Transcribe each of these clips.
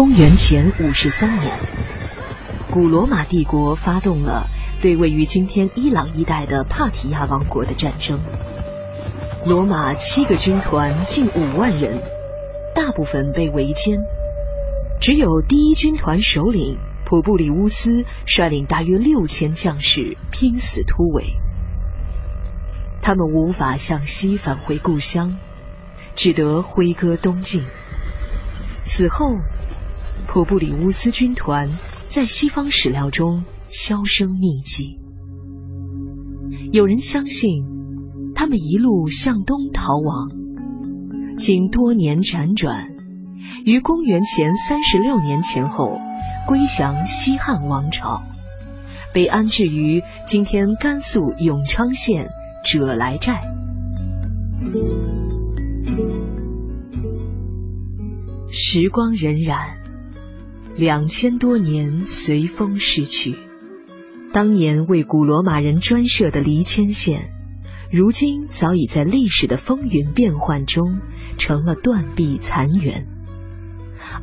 公元前五十三年，古罗马帝国发动了对位于今天伊朗一带的帕提亚王国的战争。罗马七个军团近五万人，大部分被围歼，只有第一军团首领普布里乌斯率领大约六千将士拼死突围。他们无法向西返回故乡，只得挥戈东进。此后，普布里乌斯军团在西方史料中销声匿迹。有人相信，他们一路向东逃亡，经多年辗转，于公元前三十六年前后归降西汉王朝，被安置于今天甘肃永昌县者来寨。时光荏苒，两千多年随风逝去。当年为古罗马人专设的离谦县，如今早已在历史的风云变幻中成了断壁残垣。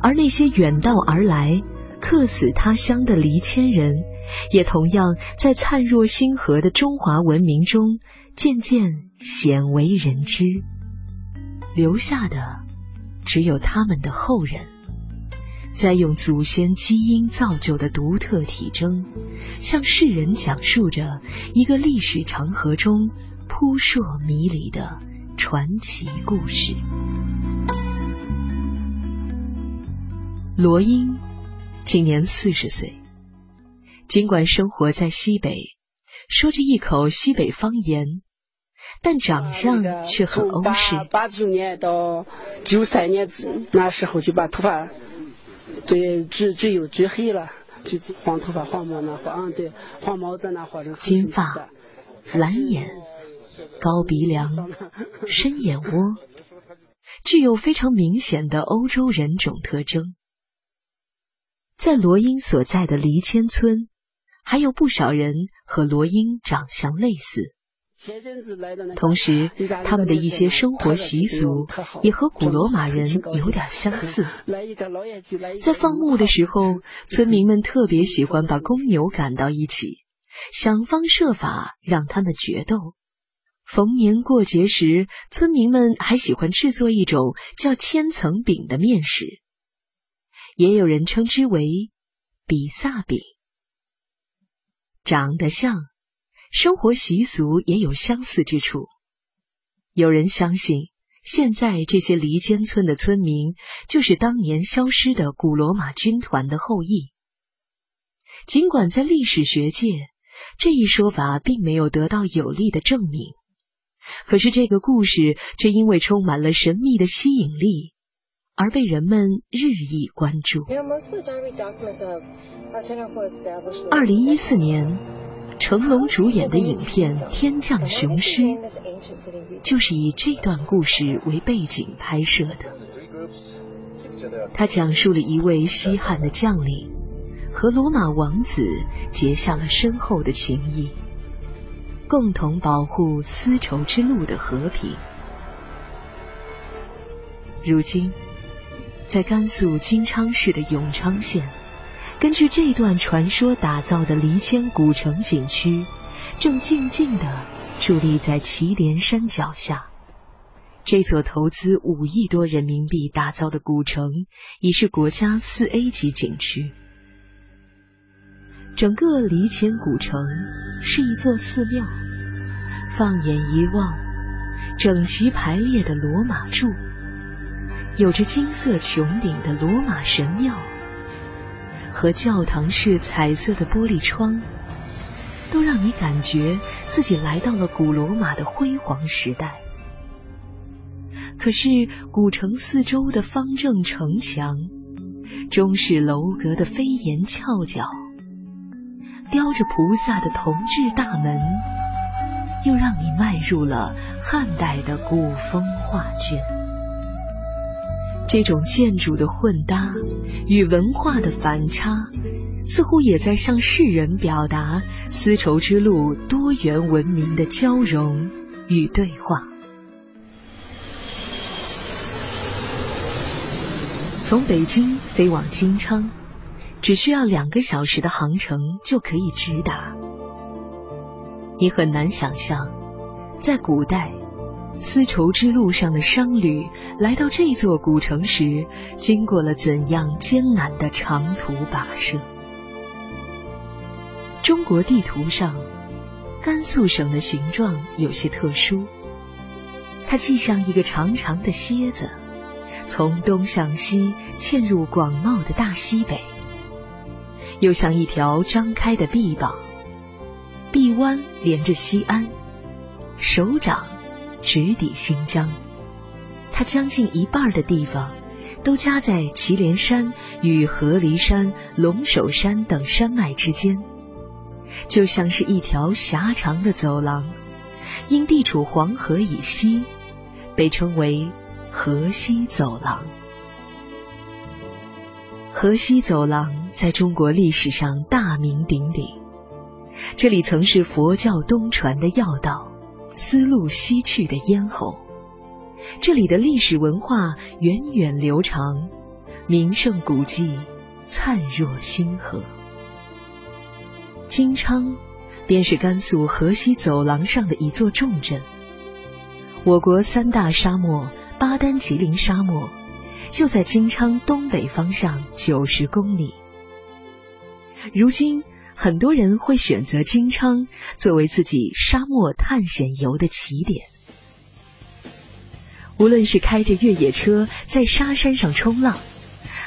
而那些远道而来、客死他乡的离谦人，也同样在灿若星河的中华文明中渐渐鲜为人知。留下的。只有他们的后人，在用祖先基因造就的独特体征，向世人讲述着一个历史长河中扑朔迷离的传奇故事。罗英今年四十岁，尽管生活在西北，说着一口西北方言。但长相却很欧式。八九年到九三年那时候就把头发对最最有最黑了，就黄头发黄毛那黄对黄毛在那画成金发、蓝眼、高鼻梁、深眼窝，具有非常明显的欧洲人种特征。在罗英所在的黎谦村，还有不少人和罗英长相类似。同时，他们的一些生活习俗也和古罗马人有点相似。在放牧的时候，村民们特别喜欢把公牛赶到一起，想方设法让他们决斗。逢年过节时，村民们还喜欢制作一种叫千层饼的面食，也有人称之为比萨饼，长得像。生活习俗也有相似之处。有人相信，现在这些离间村的村民就是当年消失的古罗马军团的后裔。尽管在历史学界，这一说法并没有得到有力的证明，可是这个故事却因为充满了神秘的吸引力，而被人们日益关注。二零一四年。成龙主演的影片《天降雄狮》就是以这段故事为背景拍摄的。他讲述了一位西汉的将领和罗马王子结下了深厚的情谊，共同保护丝绸之路的和平。如今，在甘肃金昌市的永昌县。根据这段传说打造的离谦古城景区，正静静地伫立在祁连山脚下。这所投资五亿多人民币打造的古城，已是国家四 A 级景区。整个离谦古城是一座寺庙，放眼一望，整齐排列的罗马柱，有着金色穹顶的罗马神庙。和教堂式彩色的玻璃窗，都让你感觉自己来到了古罗马的辉煌时代。可是，古城四周的方正城墙、中式楼阁的飞檐翘角、雕着菩萨的铜制大门，又让你迈入了汉代的古风画卷。这种建筑的混搭与文化的反差，似乎也在向世人表达丝绸之路多元文明的交融与对话。从北京飞往金昌，只需要两个小时的航程就可以直达。你很难想象，在古代，丝绸之路上的商旅来到这座古城时，经过了怎样艰难的长途跋涉。中国地图上，甘肃省的形状有些特殊，它既像一个长长的蝎子。从东向西嵌入广袤的大西北，又像一条张开的臂膀，臂弯连着西安，手掌直抵新疆。它将近一半的地方都夹在祁连山与合黎山、龙首山等山脉之间，就像是一条狭长的走廊。因地处黄河以西，被称为。河西走廊，河西走廊在中国历史上大名鼎鼎。这里曾是佛教东传的要道，丝路西去的咽喉。这里的历史文化源远流长，名胜古迹灿若星河。金昌便是甘肃河西走廊上的一座重镇。我国三大沙漠。巴丹吉林沙漠就在金昌东北方向九十公里。如今，很多人会选择金昌作为自己沙漠探险游的起点。无论是开着越野车在沙山上冲浪，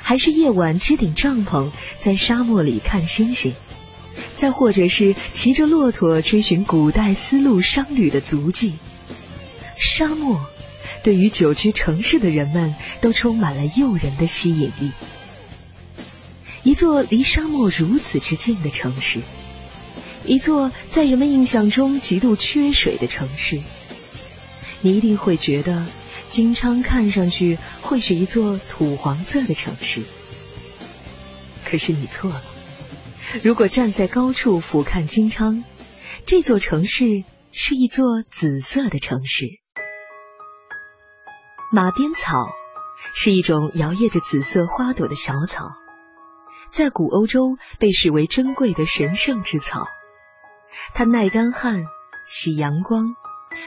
还是夜晚支顶帐篷在沙漠里看星星，再或者是骑着骆驼追寻古代丝路商旅的足迹，沙漠。对于久居城市的人们，都充满了诱人的吸引力。一座离沙漠如此之近的城市，一座在人们印象中极度缺水的城市，你一定会觉得金昌看上去会是一座土黄色的城市。可是你错了，如果站在高处俯瞰金昌，这座城市是一座紫色的城市。马鞭草是一种摇曳着紫色花朵的小草，在古欧洲被视为珍贵的神圣之草。它耐干旱、喜阳光，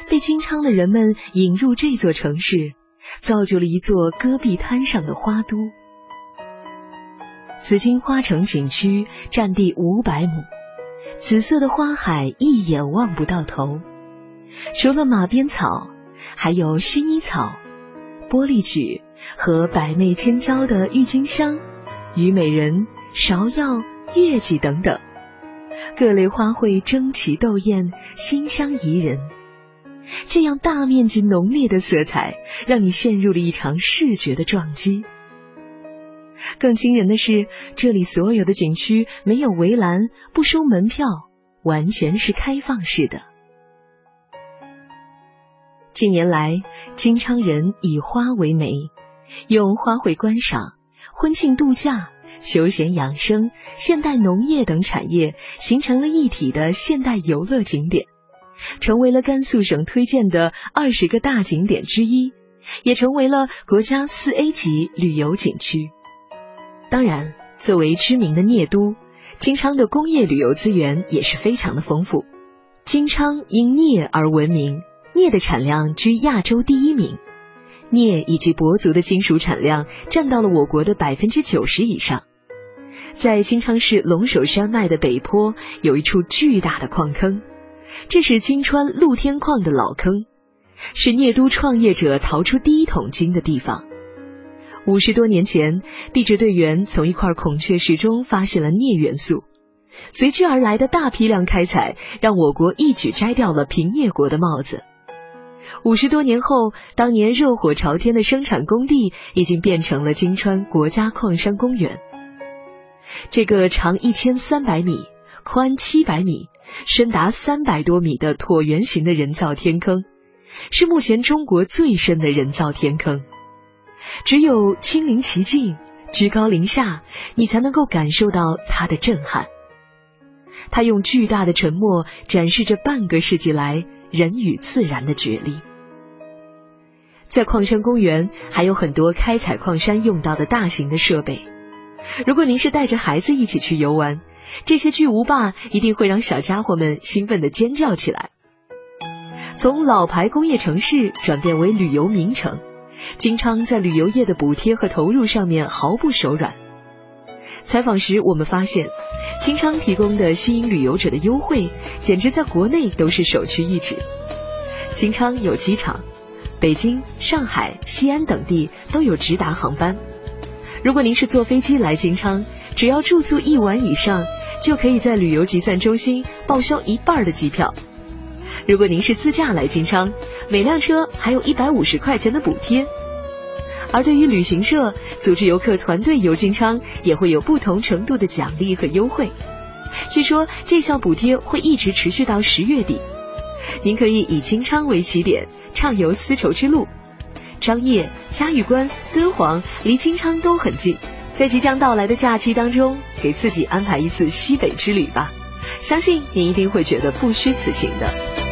被金昌的人们引入这座城市，造就了一座戈壁滩上的花都。紫金花城景区占地五百亩，紫色的花海一眼望不到头。除了马鞭草，还有薰衣草。玻璃菊和百媚千娇的郁金香、虞美人、芍药、月季等等，各类花卉争奇斗艳，馨香宜人。这样大面积浓烈的色彩，让你陷入了一场视觉的撞击。更惊人的是，这里所有的景区没有围栏，不收门票，完全是开放式的。近年来，金昌人以花为媒，用花卉观赏、婚庆度假、休闲养生、现代农业等产业形成了一体的现代游乐景点，成为了甘肃省推荐的二十个大景点之一，也成为了国家四 A 级旅游景区。当然，作为知名的镍都，金昌的工业旅游资源也是非常的丰富。金昌因镍而闻名。镍的产量居亚洲第一名，镍以及铂族的金属产量占到了我国的百分之九十以上。在金昌市龙首山脉的北坡有一处巨大的矿坑，这是金川露天矿的老坑，是镍都创业者淘出第一桶金的地方。五十多年前，地质队员从一块孔雀石中发现了镍元素，随之而来的大批量开采，让我国一举摘掉了平镍国的帽子。五十多年后，当年热火朝天的生产工地已经变成了金川国家矿山公园。这个长一千三百米、宽七百米、深达三百多米的椭圆形的人造天坑，是目前中国最深的人造天坑。只有亲临其境、居高临下，你才能够感受到它的震撼。它用巨大的沉默展示着半个世纪来。人与自然的决裂。在矿山公园还有很多开采矿山用到的大型的设备。如果您是带着孩子一起去游玩，这些巨无霸一定会让小家伙们兴奋的尖叫起来。从老牌工业城市转变为旅游名城，金昌在旅游业的补贴和投入上面毫不手软。采访时我们发现，金昌提供的吸引旅游者的优惠，简直在国内都是首屈一指。金昌有机场，北京、上海、西安等地都有直达航班。如果您是坐飞机来金昌，只要住宿一晚以上，就可以在旅游集散中心报销一半的机票。如果您是自驾来金昌，每辆车还有一百五十块钱的补贴。而对于旅行社组织游客团队游金昌，也会有不同程度的奖励和优惠。据说这项补贴会一直持续到十月底。您可以以金昌为起点，畅游丝绸之路。张掖、嘉峪关、敦煌离金昌都很近，在即将到来的假期当中，给自己安排一次西北之旅吧。相信你一定会觉得不虚此行的。